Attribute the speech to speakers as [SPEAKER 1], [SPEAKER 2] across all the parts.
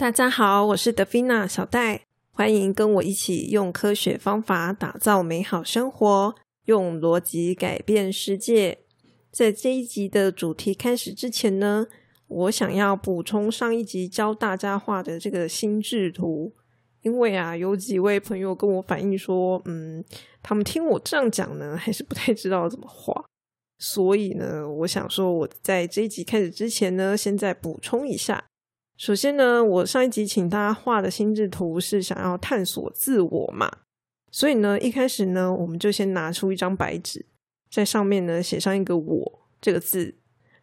[SPEAKER 1] 大家好，我是德菲娜小戴，欢迎跟我一起用科学方法打造美好生活，用逻辑改变世界。在这一集的主题开始之前呢，我想要补充上一集教大家画的这个心智图。因为啊，有几位朋友跟我反映说，嗯，他们听我这样讲呢，还是不太知道怎么画。所以呢，我想说，我在这一集开始之前呢，先再补充一下。首先呢，我上一集请大家画的心智图是想要探索自我嘛，所以呢，一开始呢，我们就先拿出一张白纸，在上面呢写上一个“我”这个字，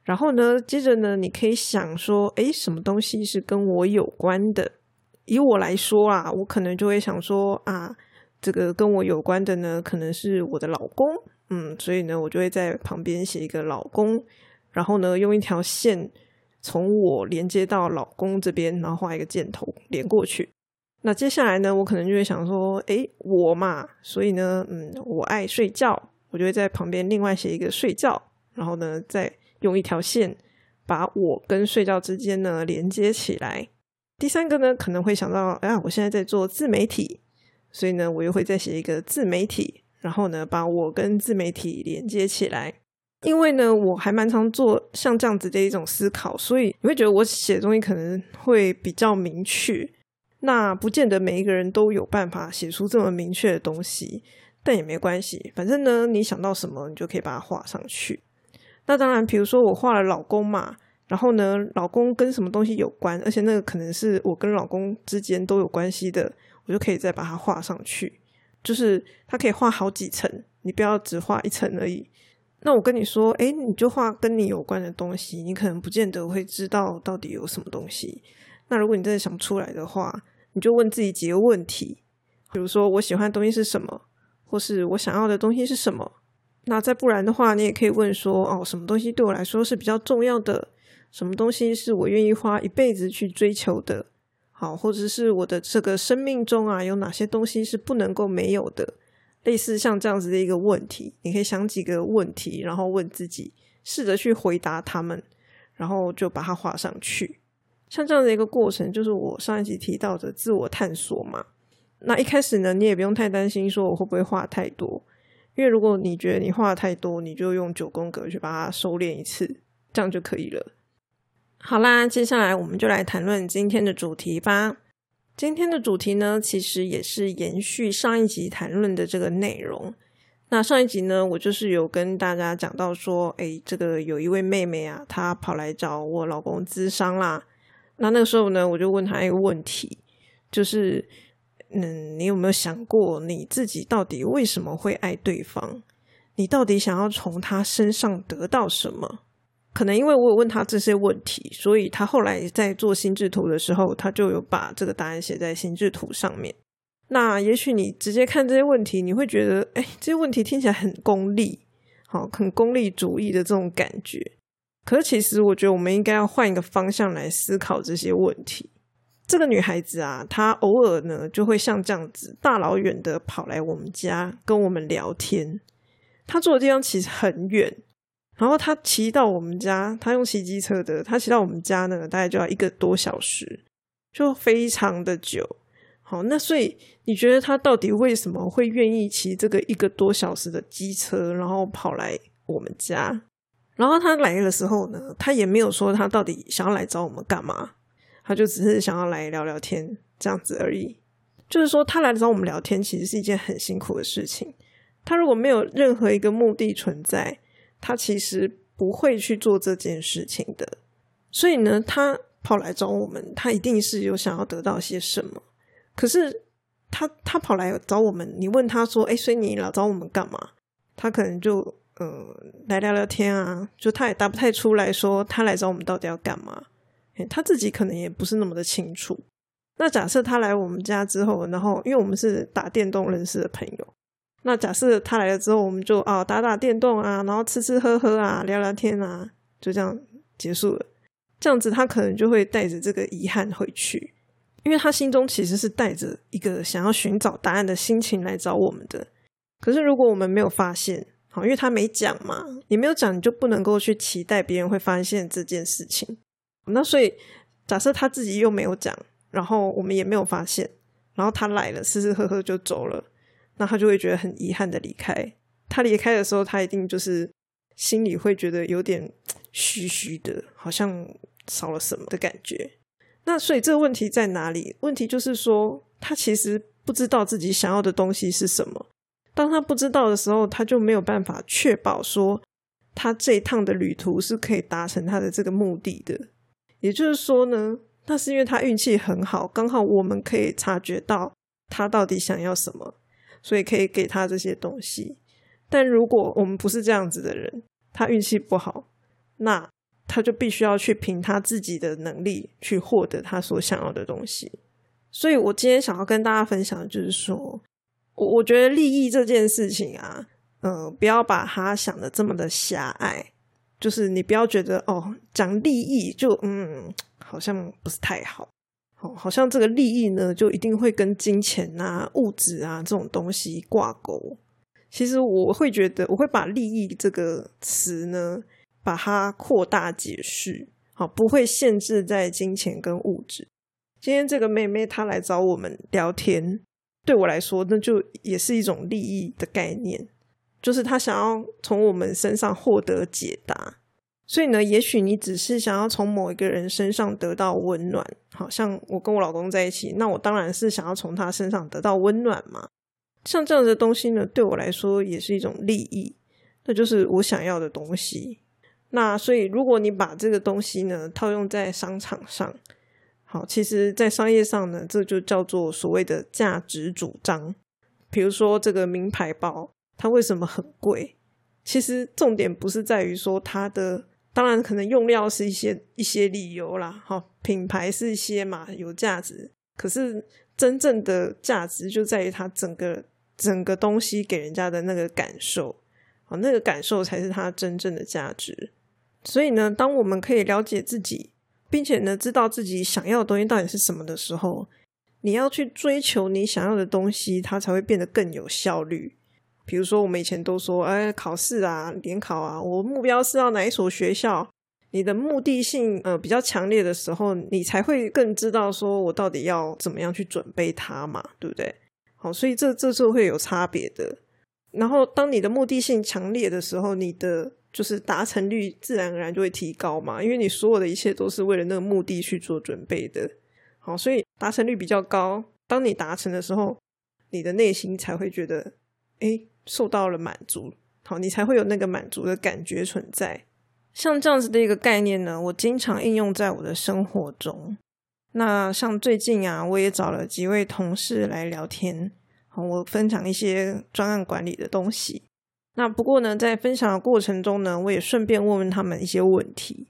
[SPEAKER 1] 然后呢，接着呢，你可以想说，诶，什么东西是跟我有关的？以我来说啊，我可能就会想说啊，这个跟我有关的呢，可能是我的老公，嗯，所以呢，我就会在旁边写一个老公，然后呢，用一条线从我连接到老公这边，然后画一个箭头连过去。那接下来呢，我可能就会想说，诶，我嘛，所以呢，嗯，我爱睡觉，我就会在旁边另外写一个睡觉，然后呢，再用一条线把我跟睡觉之间呢连接起来。第三个呢，可能会想到，哎，我现在在做自媒体，所以呢，我又会再写一个自媒体，然后呢，把我跟自媒体连接起来。因为呢，我还蛮常做像这样子的一种思考，所以你会觉得我写东西可能会比较明确。那不见得每一个人都有办法写出这么明确的东西，但也没关系，反正呢，你想到什么，你就可以把它画上去。那当然，比如说我画了老公嘛。然后呢，老公跟什么东西有关，而且那个可能是我跟老公之间都有关系的，我就可以再把它画上去。就是它可以画好几层，你不要只画一层而已。那我跟你说，哎，你就画跟你有关的东西，你可能不见得会知道到底有什么东西。那如果你真的想不出来的话，你就问自己几个问题，比如说我喜欢的东西是什么，或是我想要的东西是什么。那再不然的话，你也可以问说，哦，什么东西对我来说是比较重要的？什么东西是我愿意花一辈子去追求的？好，或者是我的这个生命中啊，有哪些东西是不能够没有的？类似像这样子的一个问题，你可以想几个问题，然后问自己，试着去回答他们，然后就把它画上去。像这样的一个过程，就是我上一集提到的自我探索嘛。那一开始呢，你也不用太担心说我会不会画太多，因为如果你觉得你画太多，你就用九宫格去把它收敛一次，这样就可以了。好啦，接下来我们就来谈论今天的主题吧。今天的主题呢，其实也是延续上一集谈论的这个内容。那上一集呢，我就是有跟大家讲到说，哎，这个有一位妹妹啊，她跑来找我老公咨商啦。那那个时候呢，我就问她一个问题，就是，嗯，你有没有想过你自己到底为什么会爱对方？你到底想要从他身上得到什么？可能因为我有问他这些问题，所以他后来在做心智图的时候，他就有把这个答案写在心智图上面。那也许你直接看这些问题，你会觉得，哎，这些问题听起来很功利，好，很功利主义的这种感觉。可是其实我觉得我们应该要换一个方向来思考这些问题。这个女孩子啊，她偶尔呢就会像这样子，大老远的跑来我们家跟我们聊天。她住的地方其实很远。然后他骑到我们家，他用骑机车的，他骑到我们家呢，大概就要一个多小时，就非常的久。好，那所以你觉得他到底为什么会愿意骑这个一个多小时的机车，然后跑来我们家？然后他来的时候呢，他也没有说他到底想要来找我们干嘛，他就只是想要来聊聊天这样子而已。就是说，他来找我们聊天，其实是一件很辛苦的事情。他如果没有任何一个目的存在。他其实不会去做这件事情的，所以呢，他跑来找我们，他一定是有想要得到些什么。可是他他跑来找我们，你问他说：“哎，所以你老找我们干嘛？”他可能就呃来聊聊天啊，就他也答不太出来说他来找我们到底要干嘛。他自己可能也不是那么的清楚。那假设他来我们家之后，然后因为我们是打电动认识的朋友，那假设他来了之后，我们就啊打打电动啊，然后吃吃喝喝啊，聊聊天啊，就这样结束了。这样子他可能就会带着这个遗憾回去，因为他心中其实是带着一个想要寻找答案的心情来找我们的。可是如果我们没有发现，好，因为他没讲嘛，你没有讲，你就不能够去期待别人会发现这件事情。那所以假设他自己又没有讲。然后我们也没有发现，然后他来了，吃吃喝喝就走了，那他就会觉得很遗憾的离开。他离开的时候，他一定就是心里会觉得有点虚虚的，好像少了什么的感觉。那所以这个问题在哪里？问题就是说，他其实不知道自己想要的东西是什么。当他不知道的时候，他就没有办法确保说他这一趟的旅途是可以达成他的这个目的的。也就是说呢？那是因为他运气很好，刚好我们可以察觉到他到底想要什么，所以可以给他这些东西。但如果我们不是这样子的人，他运气不好，那他就必须要去凭他自己的能力去获得他所想要的东西。所以我今天想要跟大家分享的就是说，我我觉得利益这件事情啊，嗯，不要把它想的这么的狭隘，就是你不要觉得哦，讲利益就嗯。好像不是太好，好，好像这个利益呢，就一定会跟金钱啊、物质啊这种东西挂钩。其实我会觉得，我会把利益这个词呢，把它扩大解释，好，不会限制在金钱跟物质。今天这个妹妹她来找我们聊天，对我来说，那就也是一种利益的概念，就是她想要从我们身上获得解答。所以呢，也许你只是想要从某一个人身上得到温暖，好像我跟我老公在一起，那我当然是想要从他身上得到温暖嘛。像这样的东西呢，对我来说也是一种利益，那就是我想要的东西。那所以，如果你把这个东西呢套用在商场上，好，其实，在商业上呢，这就叫做所谓的价值主张。比如说，这个名牌包，它为什么很贵？其实重点不是在于说它的。当然，可能用料是一些一些理由啦，哈，品牌是一些嘛有价值，可是真正的价值就在于它整个整个东西给人家的那个感受，啊，那个感受才是它真正的价值。所以呢，当我们可以了解自己，并且呢知道自己想要的东西到底是什么的时候，你要去追求你想要的东西，它才会变得更有效率。比如说，我们以前都说，哎，考试啊，联考啊，我目标是要哪一所学校？你的目的性呃比较强烈的时候，你才会更知道说我到底要怎么样去准备它嘛，对不对？好，所以这这是会有差别的。然后，当你的目的性强烈的时候，你的就是达成率自然而然就会提高嘛，因为你所有的一切都是为了那个目的去做准备的。好，所以达成率比较高。当你达成的时候，你的内心才会觉得，哎。受到了满足，好，你才会有那个满足的感觉存在。像这样子的一个概念呢，我经常应用在我的生活中。那像最近啊，我也找了几位同事来聊天，好，我分享一些专案管理的东西。那不过呢，在分享的过程中呢，我也顺便问问他们一些问题，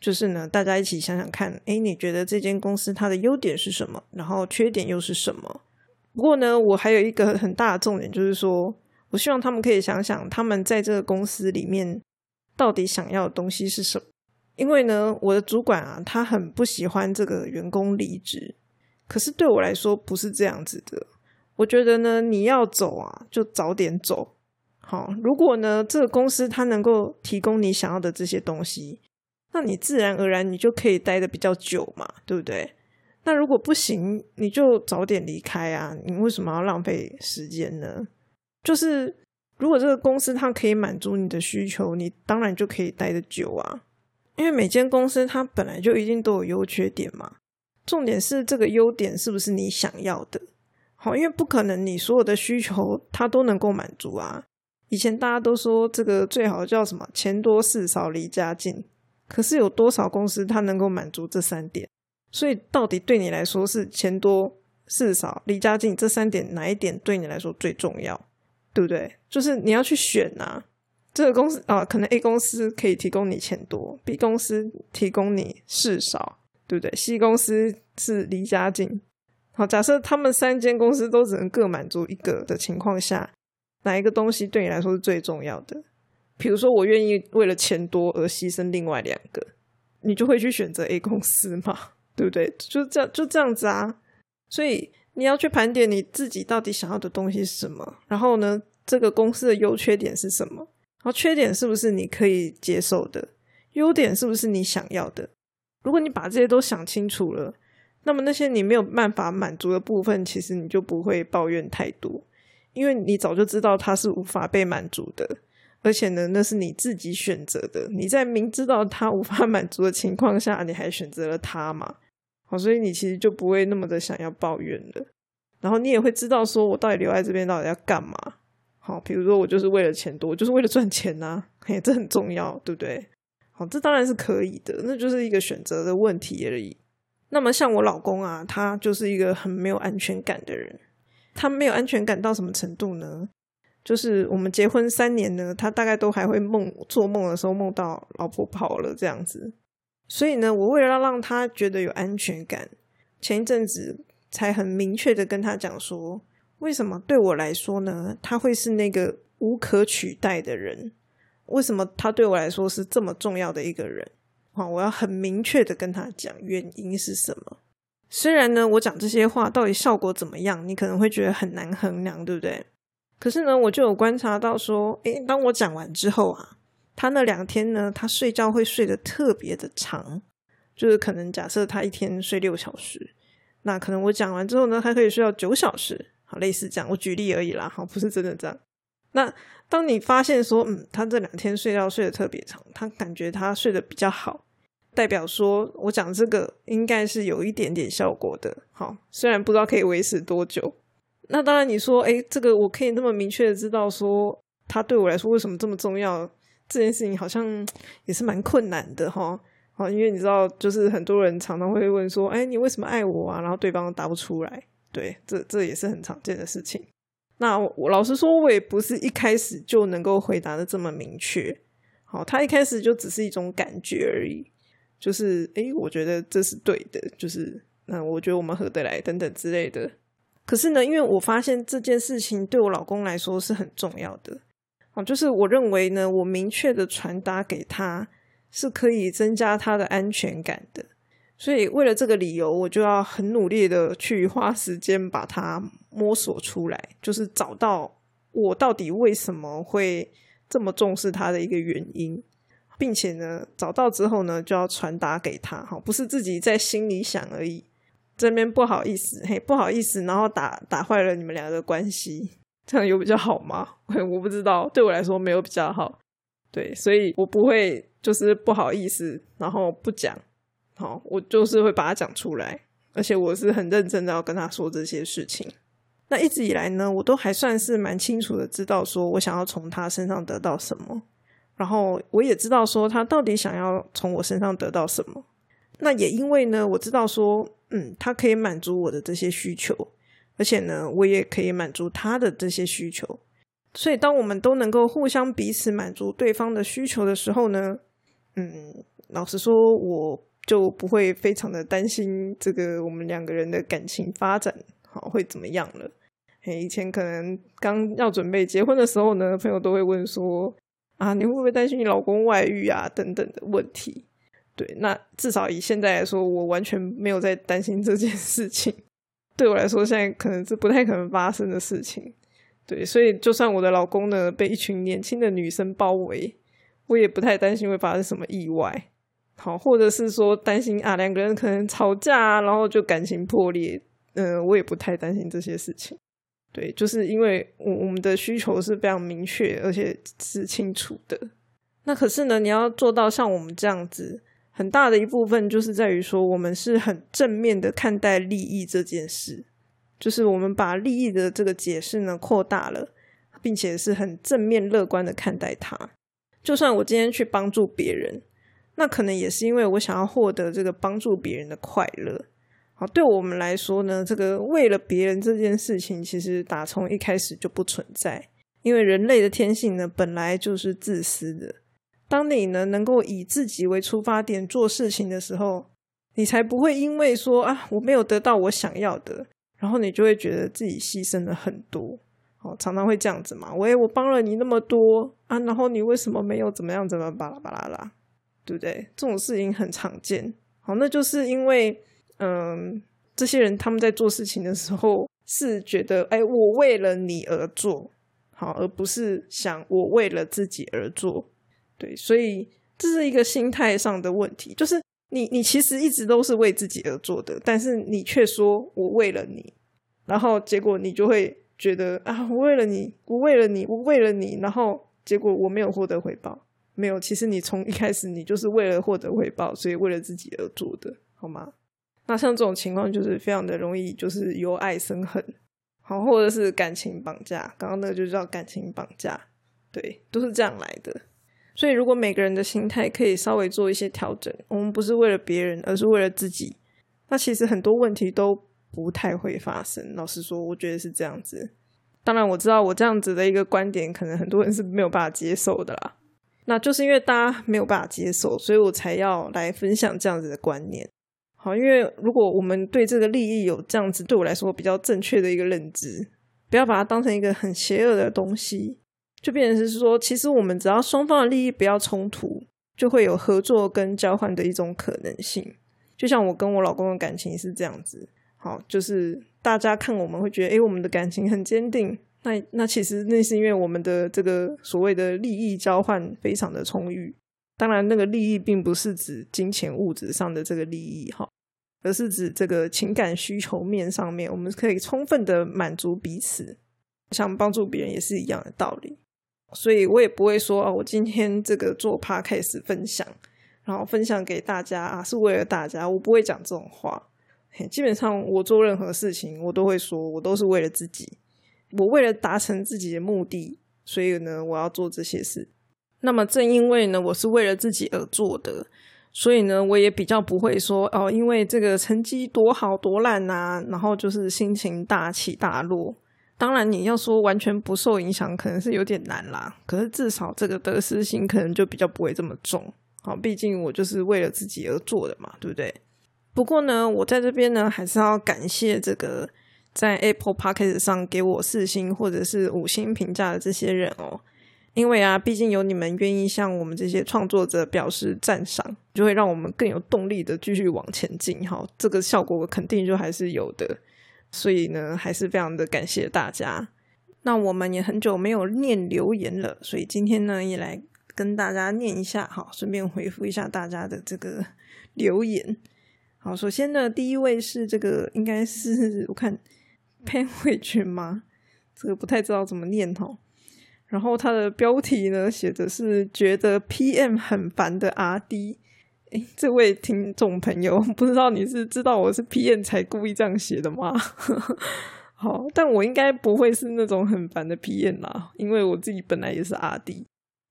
[SPEAKER 1] 就是呢，大家一起想想看，哎，你觉得这间公司它的优点是什么？然后缺点又是什么？不过呢，我还有一个很大的重点，就是说。我希望他们可以想想，他们在这个公司里面到底想要的东西是什么。因为呢，我的主管啊，他很不喜欢这个员工离职。可是对我来说不是这样子的。我觉得呢，你要走啊，就早点走。好，如果呢，这个公司它能够提供你想要的这些东西，那你自然而然你就可以待的比较久嘛，对不对？那如果不行，你就早点离开啊。你为什么要浪费时间呢？就是，如果这个公司它可以满足你的需求，你当然就可以待得久啊。因为每间公司它本来就一定都有优缺点嘛。重点是这个优点是不是你想要的？好，因为不可能你所有的需求它都能够满足啊。以前大家都说这个最好叫什么“钱多事少离家近”，可是有多少公司它能够满足这三点？所以到底对你来说是钱多事少离家近这三点哪一点对你来说最重要？对不对？就是你要去选呐，这个公司啊，可能 A 公司可以提供你钱多，B 公司提供你事少对不对？C 公司是离家近。好，假设他们三间公司都只能各满足一个的情况下，哪一个东西对你来说是最重要的？比如说，我愿意为了钱多而牺牲另外两个，你就会去选择 A 公司吗？对不对？就这样，就这样子啊。所以你要去盘点你自己到底想要的东西是什么，然后呢，这个公司的优缺点是什么？然后缺点是不是你可以接受的？优点是不是你想要的？如果你把这些都想清楚了，那么那些你没有办法满足的部分，其实你就不会抱怨太多，因为你早就知道它是无法被满足的，而且呢，那是你自己选择的。你在明知道它无法满足的情况下，你还选择了它嘛？好，所以你其实就不会那么的想要抱怨了。然后你也会知道，说我到底留在这边到底要干嘛？好，比如说我就是为了钱多，就是为了赚钱呐，嘿，这很重要，对不对？好，这当然是可以的，那就是一个选择的问题而已。那么像我老公啊，他就是一个很没有安全感的人。他没有安全感到什么程度呢？就是我们结婚三年呢，他大概都还会梦做梦的时候梦到老婆跑了这样子。所以呢，我为了要让他觉得有安全感，前一阵子才很明确的跟他讲说，为什么对我来说呢，他会是那个无可取代的人？为什么他对我来说是这么重要的一个人？啊，我要很明确的跟他讲原因是什么。虽然呢，我讲这些话到底效果怎么样，你可能会觉得很难衡量，对不对？可是呢，我就有观察到说，诶，当我讲完之后啊，他那两天呢，他睡觉会睡得特别的长，就是可能假设他一天睡六小时，那可能我讲完之后呢，他可以睡到九小时，好，类似这样，我举例而已啦，好，不是真的这样。那当你发现说，嗯，他这两天睡觉睡得特别长，他感觉他睡得比较好。代表说，我讲这个应该是有一点点效果的，好，虽然不知道可以维持多久。那当然，你说，哎，这个我可以那么明确的知道说，他对我来说为什么这么重要？这件事情好像也是蛮困难的，哈，好，因为你知道，就是很多人常常会问说，哎，你为什么爱我啊？然后对方答不出来，对，这这也是很常见的事情。那我老实说，我也不是一开始就能够回答的这么明确，好，他一开始就只是一种感觉而已。就是，哎，我觉得这是对的，就是，那我觉得我们合得来，等等之类的。可是呢，因为我发现这件事情对我老公来说是很重要的，哦，就是我认为呢，我明确的传达给他是可以增加他的安全感的。所以为了这个理由，我就要很努力的去花时间把它摸索出来，就是找到我到底为什么会这么重视他的一个原因。并且呢，找到之后呢，就要传达给他，哈，不是自己在心里想而已。这边不好意思，嘿，不好意思，然后打打坏了你们俩的关系，这样有比较好吗？我不知道，对我来说没有比较好。对，所以我不会就是不好意思，然后不讲，好，我就是会把它讲出来，而且我是很认真的要跟他说这些事情。那一直以来呢，我都还算是蛮清楚的知道，说我想要从他身上得到什么。然后我也知道说他到底想要从我身上得到什么，那也因为呢，我知道说，嗯，他可以满足我的这些需求，而且呢，我也可以满足他的这些需求，所以当我们都能够互相彼此满足对方的需求的时候呢，嗯，老实说，我就不会非常的担心这个我们两个人的感情发展好会怎么样了。以前可能刚要准备结婚的时候呢，朋友都会问说。啊，你会不会担心你老公外遇啊？等等的问题。对，那至少以现在来说，我完全没有在担心这件事情。对我来说，现在可能是不太可能发生的事情。对，所以就算我的老公呢被一群年轻的女生包围，我也不太担心会发生什么意外。好，或者是说担心啊，两个人可能吵架，然后就感情破裂。嗯，我也不太担心这些事情。对，就是因为我我们的需求是非常明确，而且是清楚的。那可是呢，你要做到像我们这样子，很大的一部分就是在于说，我们是很正面的看待利益这件事，就是我们把利益的这个解释呢扩大了，并且是很正面乐观的看待它。就算我今天去帮助别人，那可能也是因为我想要获得这个帮助别人的快乐。好，对我们来说呢，这个为了别人这件事情，其实打从一开始就不存在。因为人类的天性呢，本来就是自私的。当你呢能够以自己为出发点做事情的时候，你才不会因为说啊我没有得到我想要的，然后你就会觉得自己牺牲了很多。哦，常常会这样子嘛。喂，我帮了你那么多啊，然后你为什么没有怎么样怎么巴拉巴拉啦，对不对？这种事情很常见。好，那就是因为嗯，这些人他们在做事情的时候是觉得，哎，我为了你而做，好，而不是想我为了自己而做。对，所以这是一个心态上的问题，就是你你其实一直都是为自己而做的，但是你却说我为了你，然后结果你就会。觉得啊，我为了你，我为了你，我为了你，然后结果我没有获得回报，没有。其实你从一开始你就是为了获得回报，所以为了自己而做的，好吗？那像这种情况就是非常的容易，就是由爱生恨，好，或者是感情绑架。刚刚那个就叫感情绑架，对，都是这样来的。所以如果每个人的心态可以稍微做一些调整，我们不是为了别人，而是为了自己，那其实很多问题都。不太会发生。老实说，我觉得是这样子。当然，我知道我这样子的一个观点，可能很多人是没有办法接受的啦。那就是因为大家没有办法接受，所以我才要来分享这样子的观念。好，因为如果我们对这个利益有这样子对我来说比较正确的一个认知，不要把它当成一个很邪恶的东西，就变成是说，其实我们只要双方的利益不要冲突，就会有合作跟交换的一种可能性。就像我跟我老公的感情是这样子。好，就是大家看我们会觉得，哎，我们的感情很坚定。那那其实那是因为我们的这个所谓的利益交换非常的充裕。当然，那个利益并不是指金钱物质上的这个利益哈，而是指这个情感需求面上面，我们可以充分的满足彼此，像帮助别人也是一样的道理。所以我也不会说，哦，我今天这个做 podcast 分享，然后分享给大家啊，是为了大家，我不会讲这种话。基本上，我做任何事情，我都会说，我都是为了自己。我为了达成自己的目的，所以呢，我要做这些事。那么，正因为呢，我是为了自己而做的，所以呢，我也比较不会说哦，因为这个成绩多好多烂啊，然后就是心情大起大落。当然，你要说完全不受影响，可能是有点难啦。可是至少这个得失心可能就比较不会这么重。好，毕竟我就是为了自己而做的嘛，对不对？不过呢，我在这边呢，还是要感谢这个在 Apple Podcast 上给我四星或者是五星评价的这些人哦。因为啊，毕竟有你们愿意向我们这些创作者表示赞赏，就会让我们更有动力的继续往前进。哈，这个效果肯定就还是有的。所以呢，还是非常的感谢大家。那我们也很久没有念留言了，所以今天呢，也来跟大家念一下，好，顺便回复一下大家的这个留言。好，首先呢，第一位是这个，应该是 我看潘慧君吗？这个不太知道怎么念哈。然后他的标题呢，写的是觉得 PM 很烦的阿 D。哎，这位听众朋友，不知道你是知道我是 PM 才故意这样写的吗？好，但我应该不会是那种很烦的 PM 啦，因为我自己本来也是阿 D，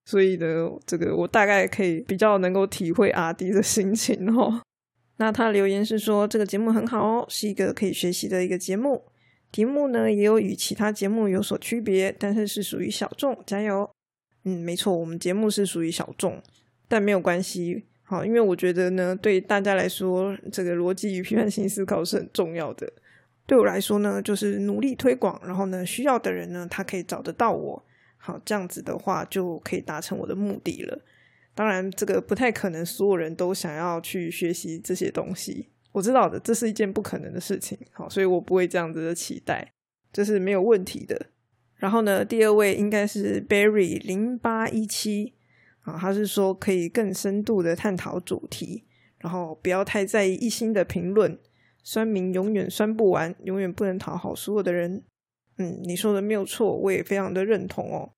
[SPEAKER 1] 所以呢，这个我大概可以比较能够体会阿 D 的心情哈。那他留言是说这个节目很好哦，是一个可以学习的一个节目。题目呢也有与其他节目有所区别，但是是属于小众，加油！嗯，没错，我们节目是属于小众，但没有关系。好，因为我觉得呢，对大家来说，这个逻辑与批判性思考是很重要的。对我来说呢，就是努力推广，然后呢，需要的人呢，他可以找得到我。好，这样子的话就可以达成我的目的了。当然，这个不太可能，所有人都想要去学习这些东西。我知道的，这是一件不可能的事情。好，所以我不会这样子的期待，这是没有问题的。然后呢，第二位应该是 Berry 零八一七啊，他是说可以更深度的探讨主题，然后不要太在意一心的评论。酸民永远酸不完，永远不能讨好所有的人。嗯，你说的没有错，我也非常的认同哦。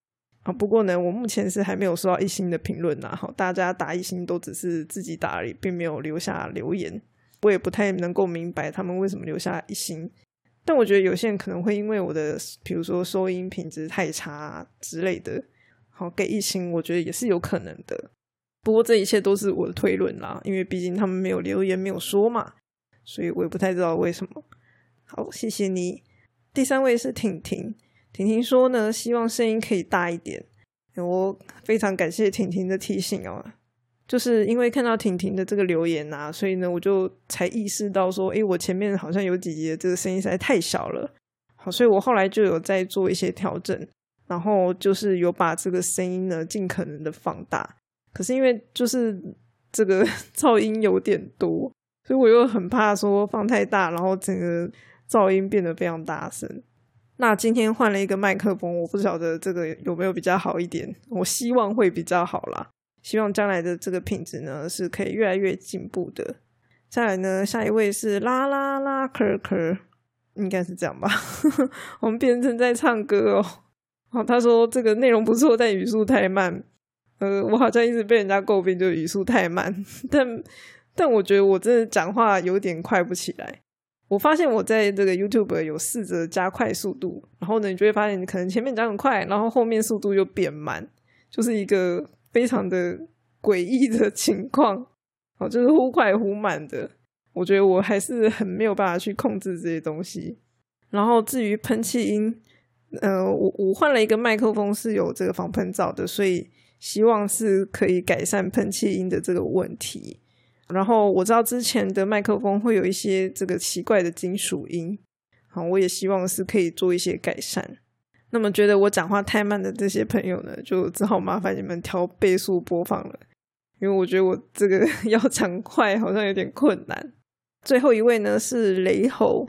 [SPEAKER 1] 啊，不过呢，我目前是还没有收到一星的评论呐。好，大家打一星都只是自己打而已，并没有留下留言。我也不太能够明白他们为什么留下一星。但我觉得有些人可能会因为我的，比如说收音品质太差之类的，好给一星，我觉得也是有可能的。不过这一切都是我的推论啦，因为毕竟他们没有留言，没有说嘛，所以我也不太知道为什么。好，谢谢你。第三位是婷婷。婷婷说呢，希望声音可以大一点。我非常感谢婷婷的提醒哦。就是因为看到婷婷的这个留言啊，所以呢，我就才意识到说，诶，我前面好像有几集这个声音实在太小了，好，所以我后来就有在做一些调整，然后就是有把这个声音呢尽可能的放大。可是因为就是这个 噪音有点多，所以我又很怕说放太大，然后整个噪音变得非常大声。那今天换了一个麦克风，我不晓得这个有没有比较好一点，我希望会比较好啦。希望将来的这个品质呢是可以越来越进步的。再来呢，下一位是啦啦啦可可，应该是这样吧？我们变成在唱歌哦。好，他说这个内容不错，但语速太慢。呃，我好像一直被人家诟病，就语速太慢。但但我觉得我真的讲话有点快不起来。我发现我在这个 YouTube 有试着加快速度，然后呢，你就会发现你可能前面讲很快，然后后面速度又变慢，就是一个。非常的诡异的情况，哦，就是忽快忽慢的。我觉得我还是很没有办法去控制这些东西。然后至于喷气音，呃，我我换了一个麦克风是有这个防喷罩的，所以希望是可以改善喷气音的这个问题。然后我知道之前的麦克风会有一些这个奇怪的金属音，好，我也希望是可以做一些改善。那么觉得我讲话太慢的这些朋友呢，就只好麻烦你们调倍速播放了，因为我觉得我这个 要讲快好像有点困难。最后一位呢是雷猴，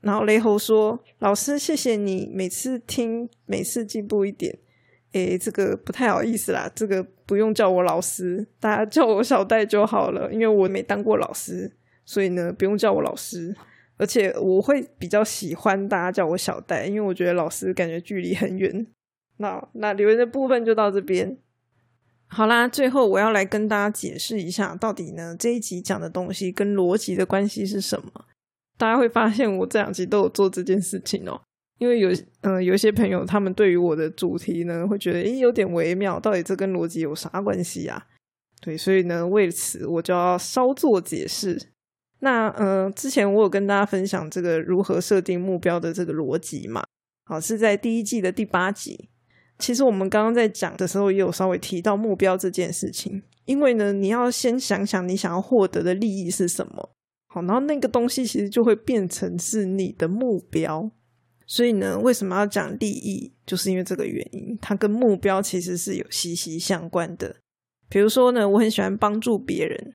[SPEAKER 1] 然后雷猴说：“老师，谢谢你每次听，每次进步一点。”诶，这个不太好意思啦，这个不用叫我老师，大家叫我小戴就好了，因为我没当过老师，所以呢不用叫我老师。而且我会比较喜欢大家叫我小戴，因为我觉得老师感觉距离很远。那那留言的部分就到这边。好啦，最后我要来跟大家解释一下，到底呢这一集讲的东西跟逻辑的关系是什么？大家会发现我这两集都有做这件事情哦。因为有嗯有一些朋友他们对于我的主题呢会觉得诶有点微妙，到底这跟逻辑有啥关系啊？对，所以呢为此我就要稍作解释。那呃，之前我有跟大家分享这个如何设定目标的这个逻辑嘛？好，是在第一季的第八集。其实我们刚刚在讲的时候，也有稍微提到目标这件事情。因为呢，你要先想想你想要获得的利益是什么，好，然后那个东西其实就会变成是你的目标。所以呢，为什么要讲利益？就是因为这个原因，它跟目标其实是有息息相关的。比如说呢，我很喜欢帮助别人。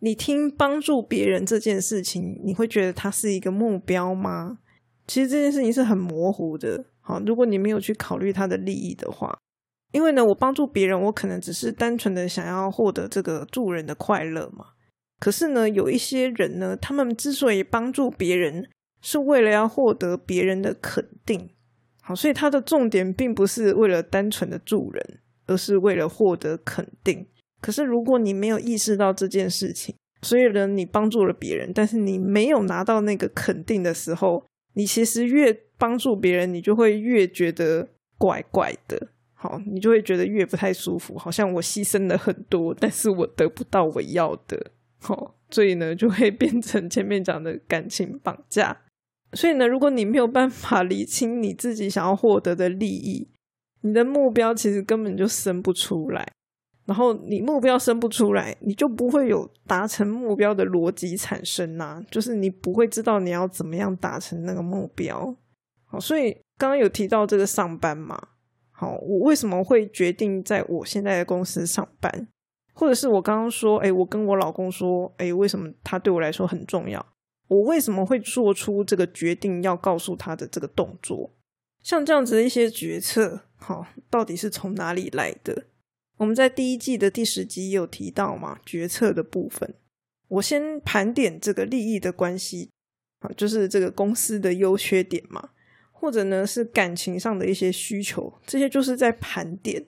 [SPEAKER 1] 你听帮助别人这件事情，你会觉得它是一个目标吗？其实这件事情是很模糊的。好，如果你没有去考虑他的利益的话，因为呢，我帮助别人，我可能只是单纯的想要获得这个助人的快乐嘛。可是呢，有一些人呢，他们之所以帮助别人，是为了要获得别人的肯定。好，所以他的重点并不是为了单纯的助人，而是为了获得肯定。可是，如果你没有意识到这件事情，所以呢，你帮助了别人，但是你没有拿到那个肯定的时候，你其实越帮助别人，你就会越觉得怪怪的。好，你就会觉得越不太舒服，好像我牺牲了很多，但是我得不到我要的。好，所以呢，就会变成前面讲的感情绑架。所以呢，如果你没有办法理清你自己想要获得的利益，你的目标其实根本就生不出来。然后你目标生不出来，你就不会有达成目标的逻辑产生呐，就是你不会知道你要怎么样达成那个目标。好，所以刚刚有提到这个上班嘛，好，我为什么会决定在我现在的公司上班，或者是我刚刚说，哎，我跟我老公说，哎，为什么他对我来说很重要？我为什么会做出这个决定要告诉他的这个动作？像这样子的一些决策，好，到底是从哪里来的？我们在第一季的第十集有提到嘛，决策的部分。我先盘点这个利益的关系啊，就是这个公司的优缺点嘛，或者呢是感情上的一些需求，这些就是在盘点。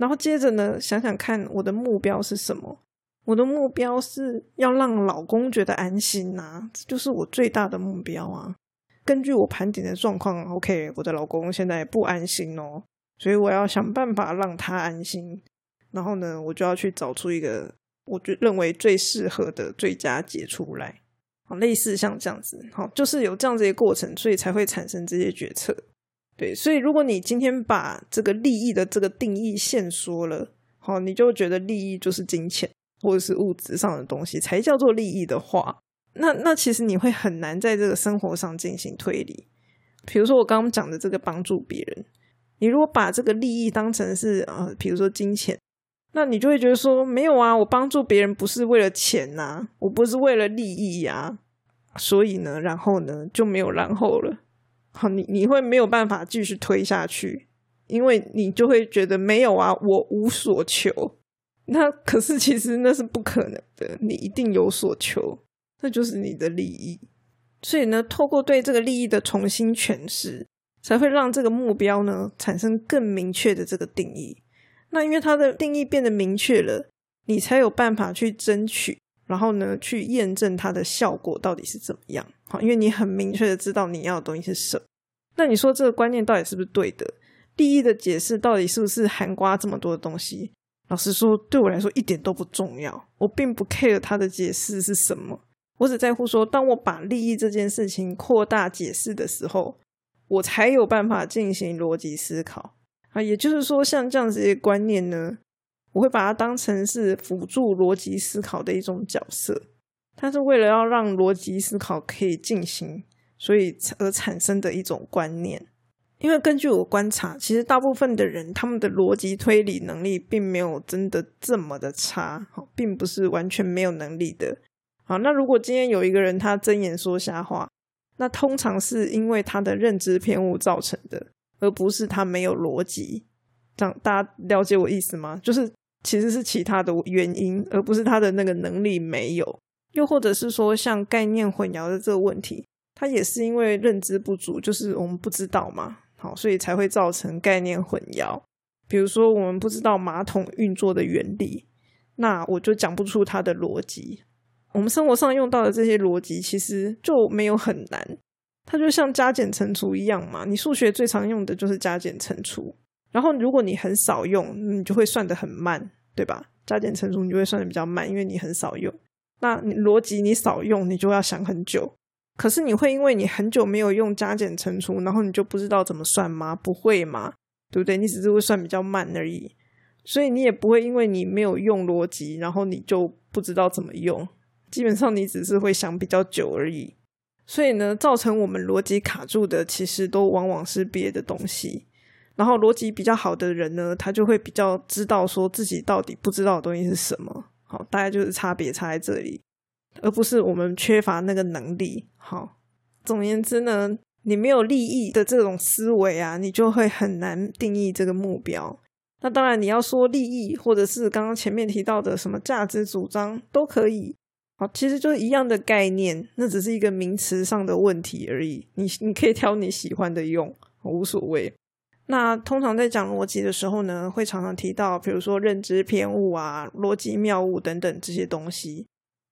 [SPEAKER 1] 然后接着呢，想想看我的目标是什么？我的目标是要让老公觉得安心呐，这就是我最大的目标啊。根据我盘点的状况，OK，我的老公现在不安心哦，所以我要想办法让他安心。然后呢，我就要去找出一个我觉认为最适合的最佳解出来，好，类似像这样子，好，就是有这样子一个过程，所以才会产生这些决策。对，所以如果你今天把这个利益的这个定义限缩了，好，你就觉得利益就是金钱，或者是物质上的东西才叫做利益的话，那那其实你会很难在这个生活上进行推理。比如说我刚刚讲的这个帮助别人，你如果把这个利益当成是呃，比如说金钱，那你就会觉得说没有啊，我帮助别人不是为了钱呐，我不是为了利益呀，所以呢，然后呢就没有然后了。好，你你会没有办法继续推下去，因为你就会觉得没有啊，我无所求。那可是其实那是不可能的，你一定有所求，那就是你的利益。所以呢，透过对这个利益的重新诠释，才会让这个目标呢产生更明确的这个定义。那因为它的定义变得明确了，你才有办法去争取，然后呢去验证它的效果到底是怎么样。好，因为你很明确的知道你要的东西是什么。那你说这个观念到底是不是对的？利益的解释到底是不是含刮这么多的东西？老实说，对我来说一点都不重要。我并不 care 它的解释是什么，我只在乎说，当我把利益这件事情扩大解释的时候，我才有办法进行逻辑思考啊。也就是说，像这样子的观念呢，我会把它当成是辅助逻辑思考的一种角色。它是为了要让逻辑思考可以进行，所以而产生的一种观念。因为根据我观察，其实大部分的人他们的逻辑推理能力并没有真的这么的差，好，并不是完全没有能力的。好，那如果今天有一个人他睁眼说瞎话，那通常是因为他的认知偏误造成的，而不是他没有逻辑。这样大家了解我意思吗？就是其实是其他的原因，而不是他的那个能力没有。又或者是说像概念混淆的这个问题，它也是因为认知不足，就是我们不知道嘛。好，所以才会造成概念混淆。比如说，我们不知道马桶运作的原理，那我就讲不出它的逻辑。我们生活上用到的这些逻辑，其实就没有很难。它就像加减乘除一样嘛。你数学最常用的就是加减乘除，然后如果你很少用，你就会算得很慢，对吧？加减乘除你就会算的比较慢，因为你很少用。那你逻辑你少用，你就要想很久。可是你会因为你很久没有用加减乘除，然后你就不知道怎么算吗？不会吗？对不对？你只是会算比较慢而已，所以你也不会因为你没有用逻辑，然后你就不知道怎么用。基本上你只是会想比较久而已。所以呢，造成我们逻辑卡住的，其实都往往是别的东西。然后逻辑比较好的人呢，他就会比较知道说自己到底不知道的东西是什么。好，大概就是差别差在这里。而不是我们缺乏那个能力。好，总言之呢，你没有利益的这种思维啊，你就会很难定义这个目标。那当然，你要说利益，或者是刚刚前面提到的什么价值主张都可以。好，其实就是一样的概念，那只是一个名词上的问题而已。你你可以挑你喜欢的用，无所谓。那通常在讲逻辑的时候呢，会常常提到，比如说认知偏误啊、逻辑谬误等等这些东西。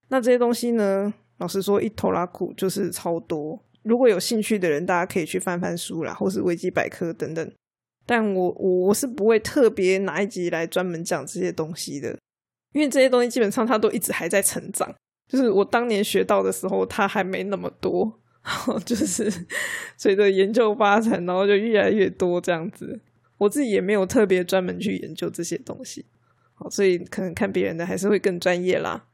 [SPEAKER 1] 那这些东西呢？老实说，一头拉苦就是超多。如果有兴趣的人，大家可以去翻翻书啦，或是维基百科等等。但我我我是不会特别拿一集来专门讲这些东西的，因为这些东西基本上它都一直还在成长。就是我当年学到的时候，它还没那么多，然后就是随着研究发展，然后就越来越多这样子。我自己也没有特别专门去研究这些东西，好，所以可能看别人的还是会更专业啦。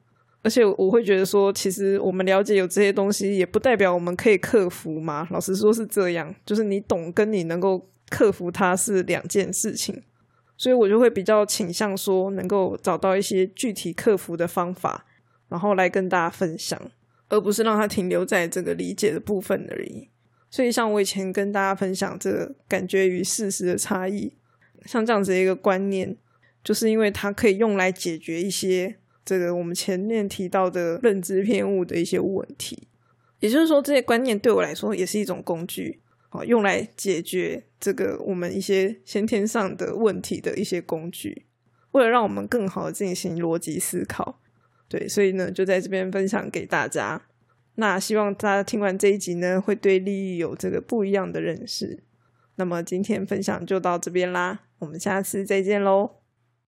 [SPEAKER 1] 而且我会觉得说，其实我们了解有这些东西，也不代表我们可以克服嘛。老实说是这样，就是你懂跟你能够克服它是两件事情。所以我就会比较倾向说，能够找到一些具体克服的方法，然后来跟大家分享，而不是让它停留在这个理解的部分而已。所以像我以前跟大家分享这个感觉与事实的差异，像这样子一个观念，就是因为它可以用来解决一些。这个我们前面提到的认知偏误的一些问题，也就是说，这些观念对我来说也是一种工具，好用来解决这个我们一些先天上的问题的一些工具，为了让我们更好的进行逻辑思考。对，所以呢，就在这边分享给大家。那希望大家听完这一集呢，会对利益有这个不一样的认识。那么今天分享就到这边啦，我们下次再见喽。